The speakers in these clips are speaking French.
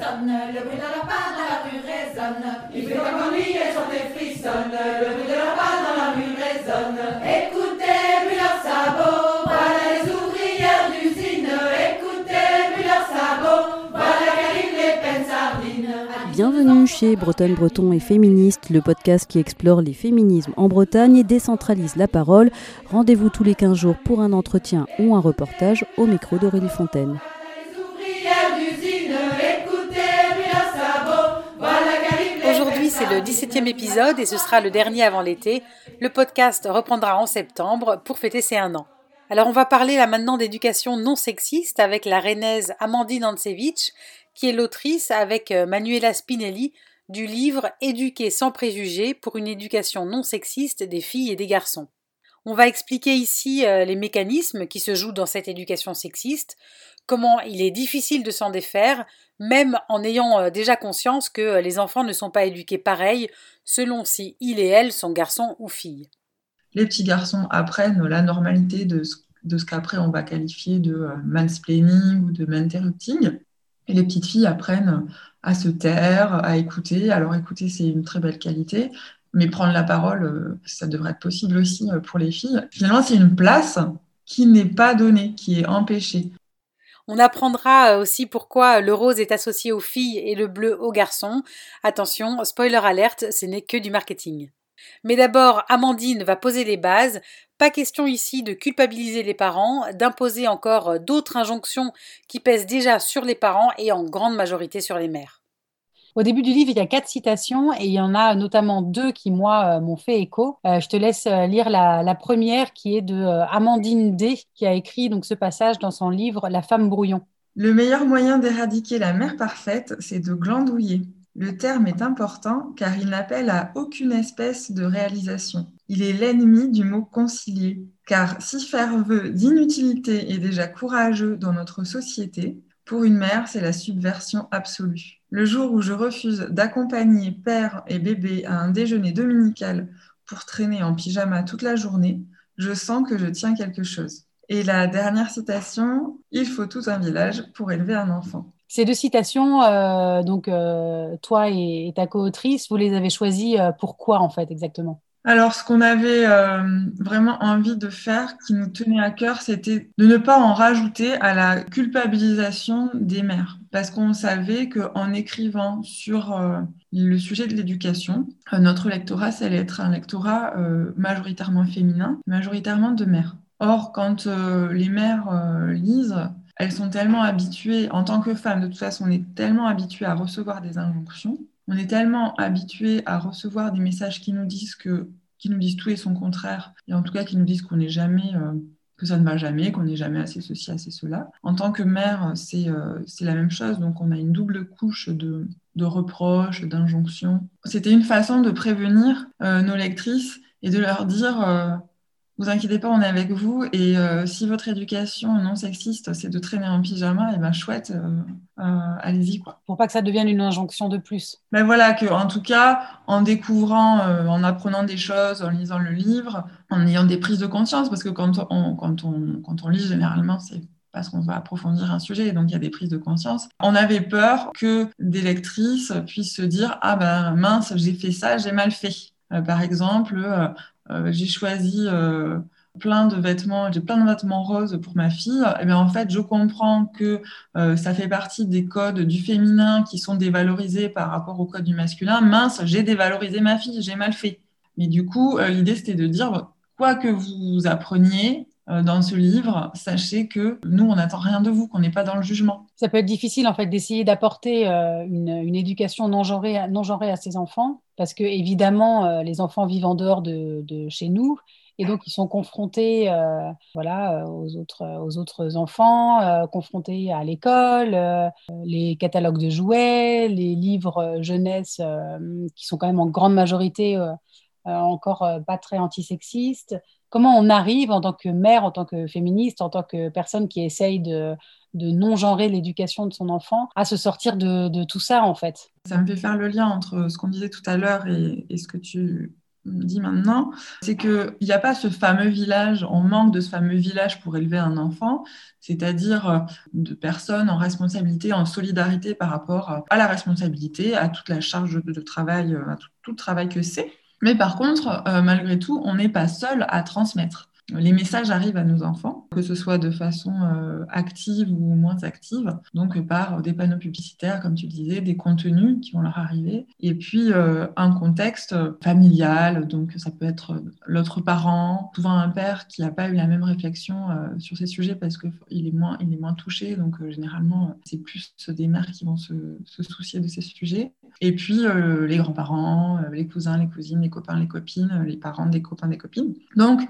le bruit de leur pas dans la rue résonne. Il fait comme ennui et son frissonne, le bruit de leur pas dans la rue résonne. Écoutez, puis leurs sabots, voilà les ouvrières d'usine. Écoutez, puis leurs sabots, voilà qu'arrivent les peines sardines. Bienvenue chez Bretonne Breton et Féministe, le podcast qui explore les féminismes en Bretagne et décentralise la parole. Rendez-vous tous les 15 jours pour un entretien ou un reportage au micro d'Aurélie Fontaine. C'est le 17e épisode et ce sera le dernier avant l'été. Le podcast reprendra en septembre pour fêter ses un an. Alors, on va parler là maintenant d'éducation non sexiste avec la rennaise Amandine Antsevich, qui est l'autrice avec euh, Manuela Spinelli du livre Éduquer sans préjugés pour une éducation non sexiste des filles et des garçons. On va expliquer ici euh, les mécanismes qui se jouent dans cette éducation sexiste, comment il est difficile de s'en défaire, même en ayant euh, déjà conscience que euh, les enfants ne sont pas éduqués pareil selon si il et elle sont garçons ou filles. les petits garçons apprennent la normalité de ce, qu'après on va qualifier de euh, mansplaining ou de manterrupting. Et les petites filles apprennent à se taire, à écouter. Alors écouter, c'est une très belle qualité, mais prendre la parole, ça devrait être possible aussi pour les filles. Finalement, c'est une place qui n'est pas donnée, qui est empêchée. On apprendra euh, aussi pourquoi le rose est associé aux filles et le bleu aux garçons. Attention, spoiler alerte, ce n'est que du marketing. Mais d'abord, Amandine va poser les bases. Pas question ici de culpabiliser les parents, d'imposer encore euh, d'autres injonctions qui pèsent déjà sur les parents et en grande majorité sur les mères. Au début du livre, il y a quatre citations et il y en a notamment deux qui, moi, euh, m'ont fait écho. Euh, je te laisse euh, lire la, première qui est de Amandine D, qui a écrit donc ce passage dans son livre La femme brouillon. Le meilleur moyen d'éradiquer la mère parfaite, c'est de glandouiller. Le terme est important car il n'appelle à aucune espèce de réalisation. Il est l'ennemi du mot concilier. Car si faire vœu d'inutilité est déjà courageux dans notre société, pour une mère, c'est la subversion absolue. Le jour où je refuse d'accompagner père et bébé à un déjeuner dominical pour traîner en pyjama toute la journée, je sens que je tiens quelque chose. Et la dernière citation, il faut tout un village pour élever un enfant. Ces deux citations, euh, donc euh, toi et, ta co-autrice, vous les avez choisies euh, pourquoi en fait exactement? Alors, ce qu'on avait euh, vraiment envie de faire, qui nous tenait à cœur, c'était de ne pas en rajouter à la culpabilisation des mères. Parce qu'on savait qu'en écrivant sur euh, le sujet de l'éducation, euh, notre lectorat, ça allait être un lectorat majoritairement féminin, majoritairement de mères. Or, quand les mères lisent, elles sont tellement habituées, en tant que femmes, de toute façon, on est tellement habituées à recevoir des injonctions, on est tellement habitué à recevoir des messages qui nous disent que, qui nous disent tout et son contraire, et en tout cas qui nous disent qu'on n'est jamais, euh, que ça ne va jamais, qu'on n'est jamais assez ceci, assez cela. En tant que mère, c'est euh, c'est la même chose, donc on a une double couche de, de reproches, d'injonctions. C'était une façon de prévenir euh, nos lectrices et de leur dire vous inquiétez pas, on est avec vous. Et euh, si votre éducation non sexiste, c'est de traîner en pyjama, et ben chouette, euh, euh, allez-y quoi. Pour pas que ça devienne une injonction de plus. Ben voilà, que en tout cas, en découvrant, en apprenant des choses, en lisant le livre, en ayant des prises de conscience, parce que quand on, quand on, quand on lit, généralement, c'est parce qu'on va approfondir un sujet, donc il y a des prises de conscience. On avait peur que des lectrices puissent se dire ah ben mince, j'ai fait ça, j'ai mal fait. Euh, par exemple, euh, j'ai choisi euh, plein de vêtements, j'ai plein de vêtements roses pour ma fille. Et bien en fait, je comprends que euh, ça fait partie des codes du féminin qui sont dévalorisés par rapport au code du masculin. Mince, j'ai dévalorisé ma fille, j'ai mal fait. Mais du coup, euh, l'idée c'était de dire quoi que vous appreniez euh, dans ce livre, sachez que nous, on n'attend rien de vous, qu'on n'est pas dans le jugement. Ça peut être difficile en fait d'essayer d'apporter euh, une, éducation non genrée, non genrée à ses enfants, parce que évidemment, euh, les enfants vivent en dehors de, chez nous. Et donc, ils sont confrontés euh, voilà, aux, autres, aux autres enfants, euh, confrontés à l'école, euh, les catalogues de jouets, les livres euh, jeunesse euh, qui sont quand même en grande majorité euh, euh, encore euh, pas très antisexistes. Comment on arrive en tant que mère, en tant que féministe, en tant que personne qui essaye de, non-genrer l'éducation de son enfant, à se sortir de, tout ça en fait Ça me fait faire le lien entre ce qu'on disait tout à l'heure et, ce que tu dit maintenant, c'est qu'il n'y a pas ce fameux village, on manque de ce fameux village pour élever un enfant, c'est-à-dire euh, de personnes en responsabilité, en solidarité par rapport à la responsabilité, à toute la charge de travail, à tout, le travail que c'est. Mais par contre, malgré tout, on n'est pas seul à transmettre les messages arrivent à nos enfants, que ce soit de façon euh, active ou moins active, donc par des panneaux publicitaires, comme tu disais, des contenus qui vont leur arriver, et puis euh, un contexte familial, donc ça peut être l'autre parent, souvent un père qui n'a pas eu la même réflexion euh, sur ces sujets parce qu'il est moins, est moins touché, donc généralement c'est plus des mères qui vont se, se, soucier de ces sujets, et puis les grands-parents, les cousins, les cousines, les copains, les copines, les parents des copains, des copines. Donc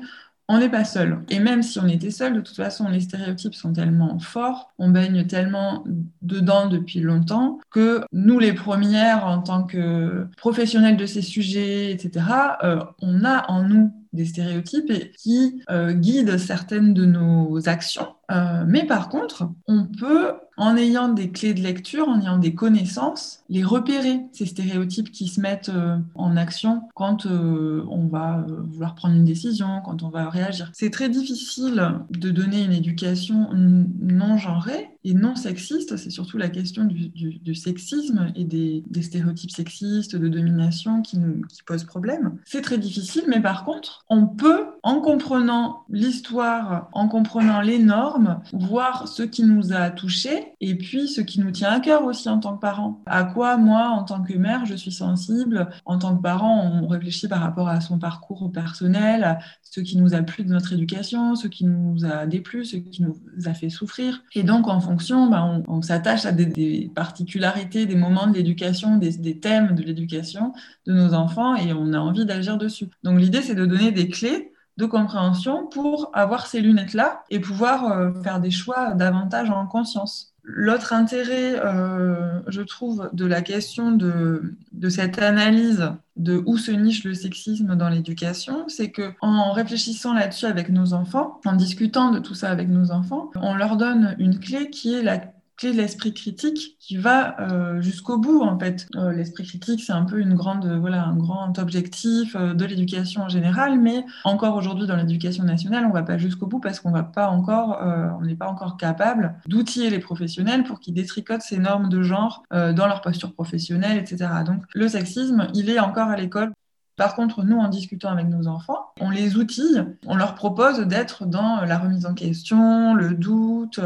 on n'est pas seul. Et même si on était seul, de toute façon, les stéréotypes sont tellement forts, on baigne tellement dedans depuis longtemps que nous, les premières, en tant que professionnels de ces sujets, etc., euh, on a en nous des stéréotypes qui euh, guident certaines de nos actions. Euh, mais par contre, on peut, en ayant des clés de lecture, en ayant des connaissances, les repérer, ces stéréotypes qui se mettent euh, en action quand on va vouloir prendre une décision, quand on va réagir. C'est très difficile de donner une éducation non genrée et non sexiste. C'est surtout la question du, sexisme et des, stéréotypes sexistes, de domination qui posent problème. C'est très difficile, mais par contre, on peut, en comprenant l'histoire, en comprenant les normes, voir ce qui nous a touchés et puis ce qui nous tient à cœur aussi en tant que parents. À quoi, moi, en tant que mère, je suis sensible? En tant que parent, on réfléchit par rapport à son parcours personnel, à ce qui nous a plu de notre éducation, ce qui nous a déplu, ce qui nous a fait souffrir. Et donc, en fonction, ben, on, s'attache à des, particularités, des moments de l'éducation, des thèmes de l'éducation de nos enfants et on a envie d'agir dessus. Donc, l'idée, c'est de donner des clés de compréhension pour avoir ces lunettes-là et pouvoir euh, faire des choix davantage en conscience. L'autre intérêt, euh, je trouve, de la question de, de, cette analyse de où se niche le sexisme dans l'éducation, c'est que en réfléchissant là-dessus avec nos enfants, en discutant de tout ça avec nos enfants, on leur donne une clé qui est la l'esprit critique qui va euh, jusqu'au bout en fait. Euh, l'esprit critique c'est un peu une grande voilà un grand objectif euh, de l'éducation en général, mais encore aujourd'hui dans l'éducation nationale on va pas jusqu'au bout parce qu'on va pas encore on n'est pas encore capable d'outiller les professionnels pour qu'ils détricotent ces normes de genre dans leur posture professionnelle, etc. Donc le sexisme il est encore à l'école par contre, nous, en discutant avec nos enfants, on les outille, on leur propose d'être dans la remise en question, le doute,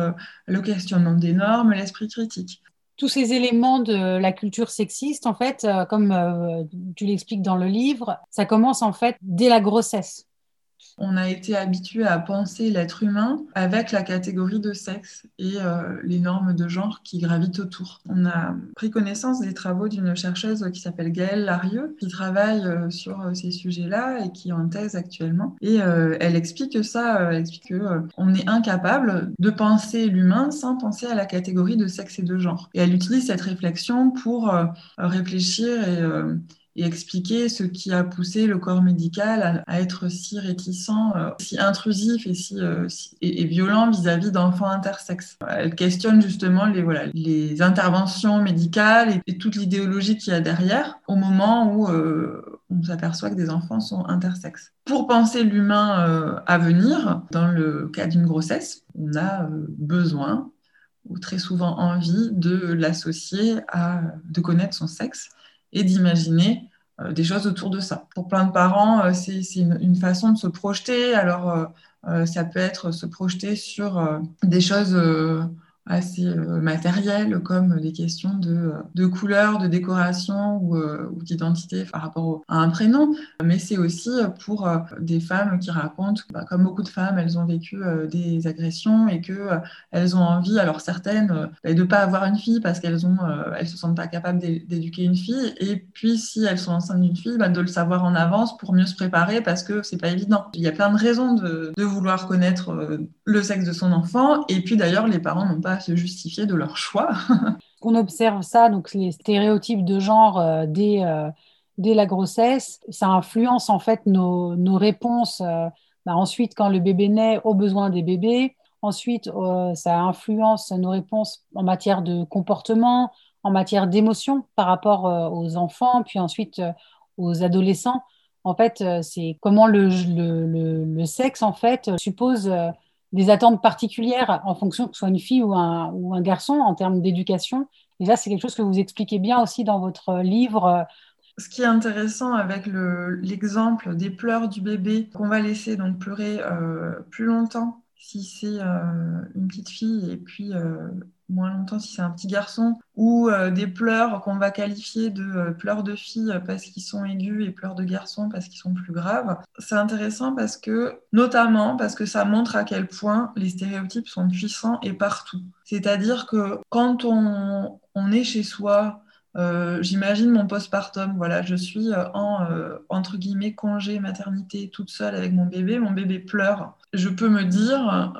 le questionnement des normes, l'esprit critique tous ces éléments de la culture sexiste, en fait, euh, comme euh, tu l'expliques dans le livre, ça commence en fait dès la grossesse. On a été habitué à penser l'être humain avec la catégorie de sexe et euh, les normes de genre qui gravitent autour. On a pris connaissance des travaux d'une chercheuse qui s'appelle Gaëlle Larieux, qui travaille euh, sur euh, ces sujets-là et qui est en thèse actuellement. Et elle explique ça, elle explique qu'on est incapable de penser l'humain sans penser à la catégorie de sexe et de genre. Et elle utilise cette réflexion pour réfléchir et et expliquer ce qui a poussé le corps médical à, être si réticent, euh, si intrusif et, si, euh, et, violent vis-à-vis d'enfants intersexes. Elle questionne justement les, voilà, les interventions médicales et, toute l'idéologie qu'il y a derrière au moment où euh, on s'aperçoit que des enfants sont intersexes. Pour penser l'humain à venir, dans le cas d'une grossesse, on a besoin ou très souvent envie de l'associer à de connaître son sexe et d'imaginer euh, des choses autour de ça. Pour plein de parents, euh, c'est une, façon de se projeter. Alors, euh, ça peut être se projeter sur des choses assez euh, matérielles comme des questions de, de couleur, de décoration ou, euh, ou d'identité par rapport à un prénom. Mais c'est aussi pour euh, des femmes qui racontent, bah, comme beaucoup de femmes, elles ont vécu des agressions et qu'elles elles ont envie, alors certaines, bah, de ne pas avoir une fille parce qu'elles ont, elles se sentent pas capables d'éduquer une fille. Et puis, si elles sont enceintes d'une fille, bah, de le savoir en avance pour mieux se préparer parce que c'est pas évident. Il y a plein de raisons de vouloir connaître le sexe de son enfant. Et puis d'ailleurs, les parents n'ont pas se justifier de leur choix. On observe ça, donc les stéréotypes de genre euh, dès, euh, dès, la grossesse, ça influence en fait nos, réponses euh, bah, ensuite quand le bébé naît aux besoins des bébés. Ensuite, ça influence nos réponses en matière de comportement, en matière d'émotion par rapport aux enfants, puis ensuite aux adolescents. En fait, c'est comment le, sexe, en fait, suppose des attentes particulières en fonction que ce soit une fille ou un, ou un garçon en termes d'éducation. Et là, c'est quelque chose que vous expliquez bien aussi dans votre livre. Ce qui est intéressant avec l'exemple des pleurs du bébé qu'on va laisser donc pleurer plus longtemps si c'est euh, une petite fille et puis euh, moins longtemps si c'est un petit garçon, ou euh, des pleurs qu'on va qualifier de pleurs de fille parce qu'ils sont aigus et pleurs de garçon parce qu'ils sont plus graves. C'est intéressant parce que, notamment parce que ça montre à quel point les stéréotypes sont puissants et partout. C'est-à-dire que quand on, on est chez soi, euh, j'imagine mon postpartum. Voilà, je suis euh, en euh, entre guillemets congé maternité toute seule avec mon bébé. Mon bébé pleure. Je peux me dire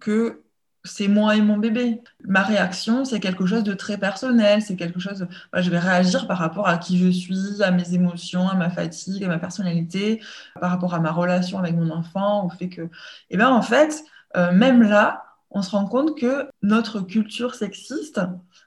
que c'est moi et mon bébé. Ma réaction, c'est quelque chose de très personnel. C'est quelque chose. je vais réagir par rapport à qui je suis, à mes émotions, à ma fatigue, à ma personnalité, par rapport à ma relation avec mon enfant, au fait que. Eh bien, en fait, même là, on se rend compte que notre culture sexiste,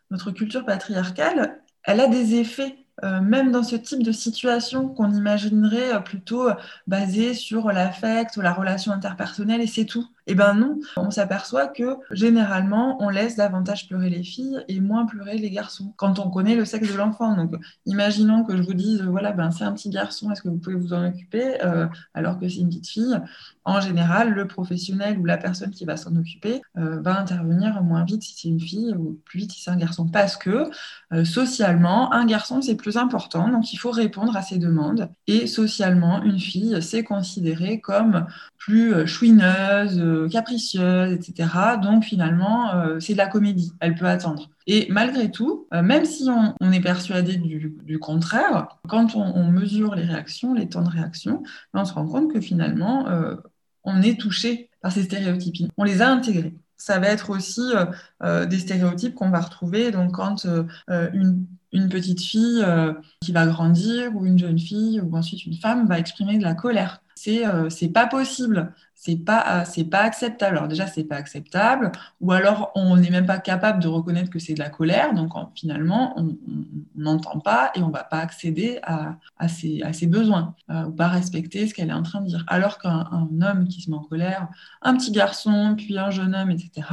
notre culture patriarcale, elle a des effets euh, même dans ce type de situation qu'on imaginerait euh, plutôt euh, basé sur l'affect ou la relation interpersonnelle et c'est tout. Eh ben non, on s'aperçoit que généralement, on laisse davantage pleurer les filles et moins pleurer les garçons quand on connaît le sexe de l'enfant. Donc, imaginons que je vous dise, voilà, ben, c'est un petit garçon, est-ce que vous pouvez vous en occuper euh, alors que c'est une petite fille? En général, le professionnel ou la personne qui va s'en occuper euh, va intervenir moins vite si c'est une fille ou plus vite si c'est un garçon. Parce que euh, socialement, un garçon, c'est plus important, donc il faut répondre à ses demandes. Et socialement, une fille, c'est considéré comme plus chouineuse, capricieuse, etc. Donc finalement, euh, c'est de la comédie, elle peut attendre. Et malgré tout, euh, même si on, est persuadé du, contraire, quand on, mesure les réactions, les temps de réaction, ben, on se rend compte que finalement, euh, on est touché par ces stéréotypes. On les a intégrés. Ça va être aussi des stéréotypes qu'on va retrouver donc quand une, une, petite fille qui va grandir ou une jeune fille ou ensuite une femme va exprimer de la colère. C'est c'est pas possible c'est pas c'est pas acceptable. Alors déjà c'est pas acceptable, ou alors on n'est même pas capable de reconnaître que c'est de la colère, donc finalement on n'entend pas et on va pas accéder à, ses, besoins euh, ou pas respecter ce qu'elle est en train de dire. Alors qu'un homme qui se met en colère, un petit garçon puis un jeune homme, etc.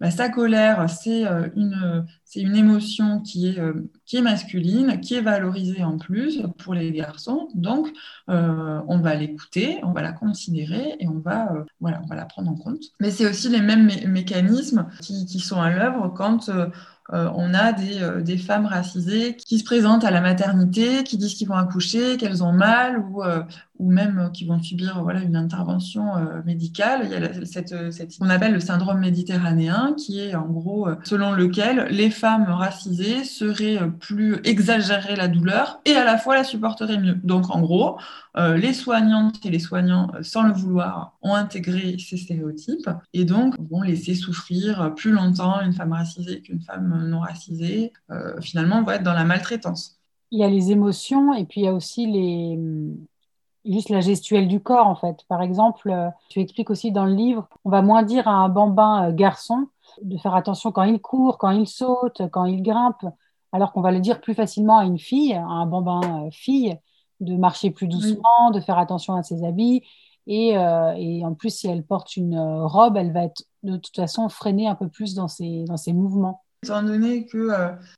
Bah, sa colère c'est euh, une c'est une émotion qui est, euh, qui est masculine, qui est valorisée en plus pour les garçons. Donc, on va l'écouter, on va la considérer et on va euh, voilà, on va la prendre en compte. Mais c'est aussi les mêmes mécanismes qui, sont à l'œuvre quand euh, euh, on a des, femmes racisées qui se présentent à la maternité, qui disent qu'ils vont accoucher, qu'elles ont mal ou, ou même qui vont subir voilà, une intervention médicale. Il y a cette, cette, qu'on appelle le syndrome méditerranéen, qui est en gros selon lequel les femmes racisées seraient plus exagérées la douleur et à la fois la supporteraient mieux. Donc en gros, euh, les soignantes et les soignants, euh, sans le vouloir, ont intégré ces stéréotypes et donc vont laisser souffrir plus longtemps une femme racisée qu'une femme non racisée. Euh, finalement, on va être dans la maltraitance. Il y a les émotions et puis il y a aussi les juste la gestuelle du corps en fait. Par exemple, tu expliques aussi dans le livre, on va moins dire à un bambin garçon de faire attention quand il court, quand il saute, quand il grimpe, alors qu'on va le dire plus facilement à une fille, à un bambin fille, de marcher plus doucement, de faire attention à ses habits. Et, euh, et, en plus, si elle porte une euh, robe, elle va être de toute façon freinée un peu plus dans ses, dans ses mouvements. Étant donné que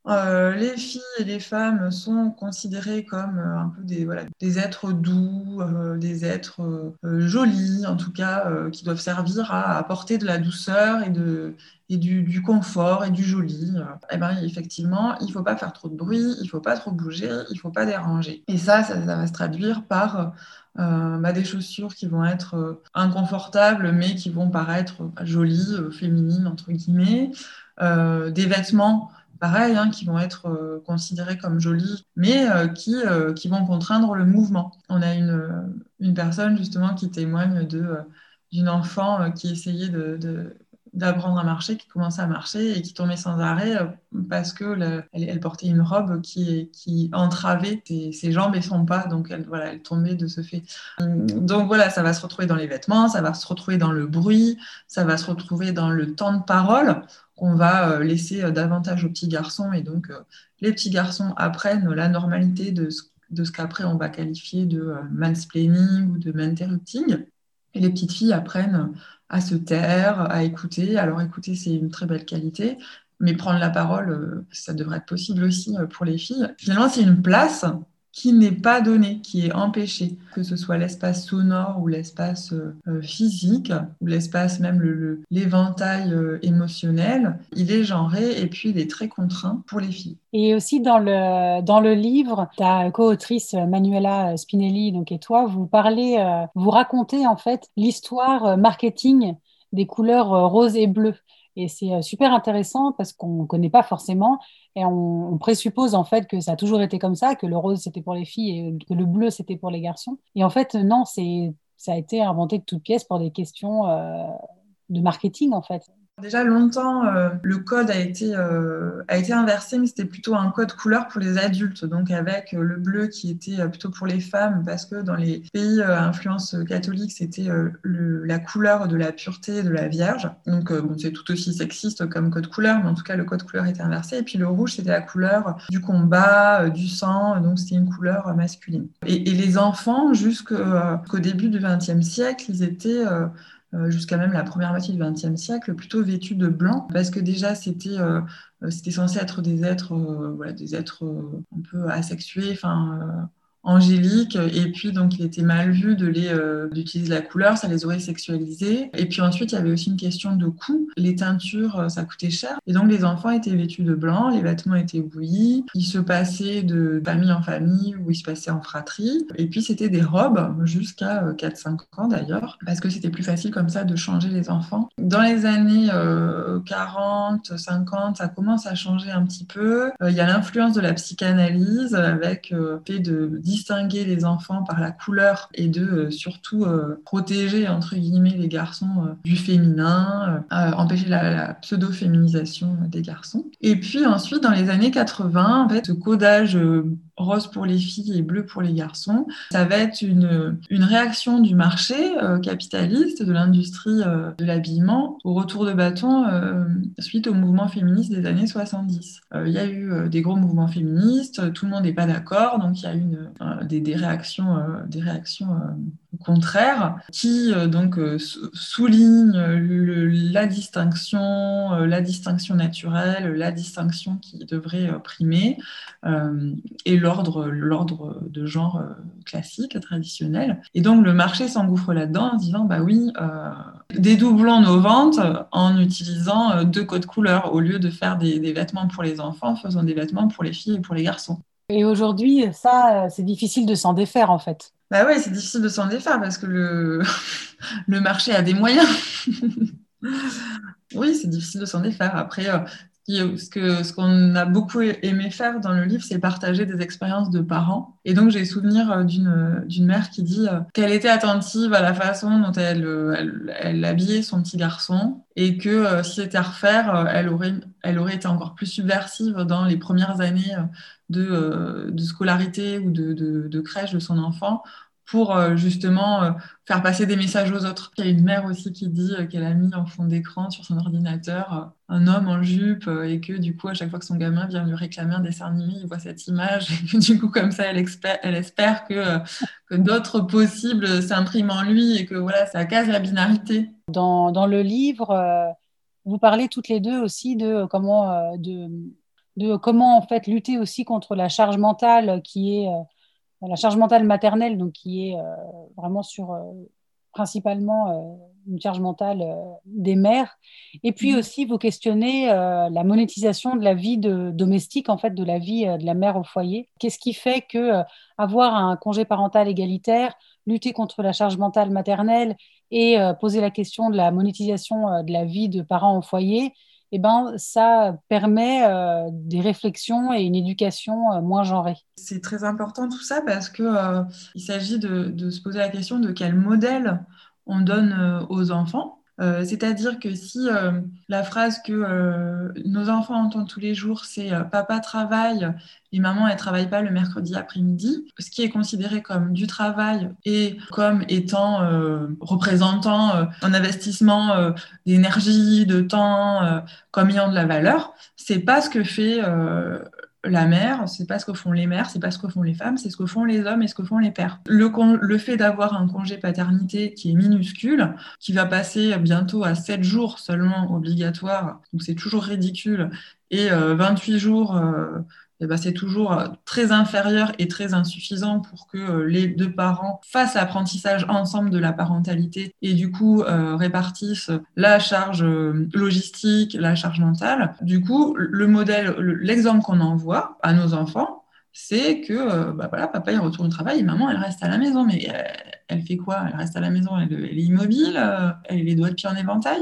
euh, les filles et les femmes sont considérées comme un peu des, voilà, des êtres doux, des êtres jolis, en tout cas, qui doivent servir à apporter de la douceur et, de, et du, confort et du joli, eh ben, effectivement, il ne faut pas faire trop de bruit, il ne faut pas trop bouger, il ne faut pas déranger. Et ça, ça, va se traduire par euh, bah, des chaussures qui vont être euh, inconfortables, mais qui vont paraître bah, jolies, euh, féminines, entre guillemets. Des vêtements pareil, hein, qui vont être considérés comme jolis, mais qui, qui vont contraindre le mouvement. On a une, une personne justement qui témoigne d'une enfant qui essayait de d'apprendre à marcher, qui commençait à marcher et qui tombait sans arrêt euh, parce que elle, portait une robe qui, entravait ses, jambes et son pas, donc elle, voilà, elle tombait de ce fait. Donc voilà, ça va se retrouver dans les vêtements, ça va se retrouver dans le bruit, ça va se retrouver dans le temps de parole qu'on va euh, laisser euh, davantage aux petits garçons et donc les petits garçons apprennent la normalité de ce qu'après on va qualifier de mansplaining ou de interrupting. Les petites filles apprennent à se taire, à écouter. Alors écouter, c'est une très belle qualité, mais prendre la parole, ça devrait être possible aussi pour les filles. Finalement, c'est une place qui n'est pas donné, qui est empêché, que ce soit l'espace sonore ou l'espace euh, physique, ou l'espace même l'éventail le, euh, émotionnel, il est genré et puis il est très contraint pour les filles. Et aussi dans le, dans le livre, ta co-autrice Manuela Spinelli donc, et toi, vous parlez, euh, vous racontez en fait l'histoire marketing des couleurs rose et bleu. Et c'est super intéressant parce qu'on ne connaît pas forcément. Et on, présuppose en fait que ça a toujours été comme ça, que le rose c'était pour les filles et que le bleu c'était pour les garçons. Et en fait, non, c'est ça a été inventé de toutes pièces pour des questions euh, de marketing en fait. Déjà longtemps, euh, le code a été, euh, a été inversé, mais c'était plutôt un code couleur pour les adultes, donc avec euh, le bleu qui était plutôt pour les femmes, parce que dans les pays à influence catholique, c'était la couleur de la pureté de la Vierge. Donc bon, c'est tout aussi sexiste comme code couleur, mais en tout cas le code couleur était inversé. Et puis le rouge, c'était la couleur du combat, du sang, donc c'était une couleur masculine. Et, les enfants, jusqu'au début du XXe siècle, ils étaient jusqu'à même la première moitié du XXe siècle, plutôt vêtus de blanc, parce que déjà c'était euh, c'était censé être des êtres, euh, voilà, des êtres un peu asexués, enfin angélique et puis donc il était mal vu de les euh, d'utiliser la couleur ça les aurait sexualisés. Et puis ensuite il y avait aussi une question de coût. Les teintures euh, ça coûtait cher. Et donc les enfants étaient vêtus de blanc les vêtements étaient bouillis. Ils se passaient de famille en famille ou ils se passaient en fratrie. Et puis c'était des robes jusqu'à 4-5 euh, ans d'ailleurs parce que c'était plus facile comme ça de changer les enfants. Dans les années 40 50 ça commence à changer un petit peu. Il y a l'influence de la psychanalyse avec fait de distinguer les enfants par la couleur et de euh, surtout euh, protéger entre guillemets les garçons euh, du féminin, empêcher la, pseudo-féminisation des garçons. Et puis ensuite, dans les années 80, en fait, ce codage rose pour les filles et bleu pour les garçons. Ça va être une, une réaction du marché capitaliste, de l'industrie de l'habillement, au retour de bâton suite au mouvement féministe des années 70. Il y a eu des gros mouvements féministes, tout le monde n'est pas d'accord, donc il y a eu une, euh, des, réactions, des réactions euh, euh, contraires qui donc soulignent la distinction, la distinction naturelle, la distinction qui devrait primer et l'ordre, l'ordre de genre classique, traditionnel. Et donc le marché s'engouffre là-dedans en disant bah oui, dédoublons nos ventes en utilisant deux codes couleurs au lieu de faire des, des vêtements pour les enfants, faisons des vêtements pour les filles et pour les garçons. Et aujourd'hui, ça, c'est difficile de s'en défaire en fait. Bah oui, c'est difficile de s'en défaire parce que le, le marché a des moyens. oui, c'est difficile de s'en défaire. Après, euh, ce qu'on ce a beaucoup aimé faire dans le livre, c'est partager des expériences de parents. Et donc, j'ai souvenir euh, d'une mère qui dit euh, qu'elle était attentive à la façon dont elle, habillait son petit garçon et que si c'était à refaire, elle aurait, été encore plus subversive dans les premières années de, scolarité ou de crèche de son enfant pour euh, justement euh, faire passer des messages aux autres. Il y a une mère aussi qui dit euh, qu'elle a mis en fond d'écran sur son ordinateur un homme en jupe et que du coup, à chaque fois que son gamin vient lui réclamer un dessin animé, il voit cette image et que du coup, comme ça, elle, espère que, que d'autres possibles s'impriment en lui et que voilà, ça casse la binarité. Dans, dans le livre, vous parlez toutes les deux aussi de comment, de, de comment en fait lutter aussi contre la charge mentale qui est la charge mentale maternelle, donc qui est euh, vraiment sur euh, principalement euh, une charge mentale des mères. Et puis mhm. aussi, vous questionnez la monétisation de la vie de, domestique, en fait, de la vie de la mère au foyer. Qu'est-ce qui fait que avoir un congé parental égalitaire, lutter contre la charge mentale maternelle et poser la question de la monétisation de la vie de parents au foyer, eh ben, ça permet euh, des réflexions et une éducation euh, moins genrée. C'est très important tout ça parce qu'il euh, s'agit de, de, se poser la question de quel modèle on donne aux enfants euh, c'est-à-dire que si euh, la phrase que euh, nos enfants entendent tous les jours, c'est papa travaille et maman elle travaille pas le mercredi après-midi, ce qui est considéré comme du travail et comme étant représentant un investissement d'énergie, de temps, comme ayant de la valeur, c'est pas ce que fait la mère, c'est pas ce que font les mères, c'est pas ce que font les femmes, c'est ce que font les hommes et ce que font les pères. Le, le fait d'avoir un congé paternité qui est minuscule, qui va passer bientôt à 7 jours seulement obligatoire, donc c'est toujours ridicule, et 28 euh, jours euh, eh ben, c'est toujours euh, très inférieur et très insuffisant pour que euh, les deux parents fassent l'apprentissage ensemble de la parentalité et du coup euh, répartissent la charge logistique, la charge mentale. Du coup, le modèle, l'exemple qu'on envoie à nos enfants, c'est que bah voilà, papa il retourne au travail et maman elle reste à la maison. Mais elle, fait quoi? Elle reste à la maison, elle, est immobile, elle a les doigts de pied en éventail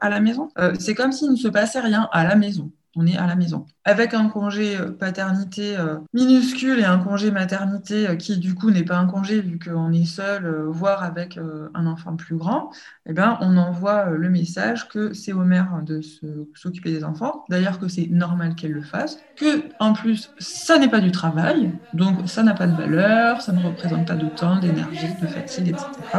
à la maison? c'est comme s'il ne se passait rien à la maison on est à la maison. Avec un congé euh, paternité euh, minuscule et un congé maternité euh, qui du coup n'est pas un congé vu qu'on est seul, voire avec un enfant plus grand, eh ben, on envoie le message que c'est aux mères de s'occuper des enfants, d'ailleurs que c'est normal qu'elles le fassent, que en plus ça n'est pas du travail, donc ça n'a pas de valeur, ça ne représente pas de temps, d'énergie, de fatigue, etc.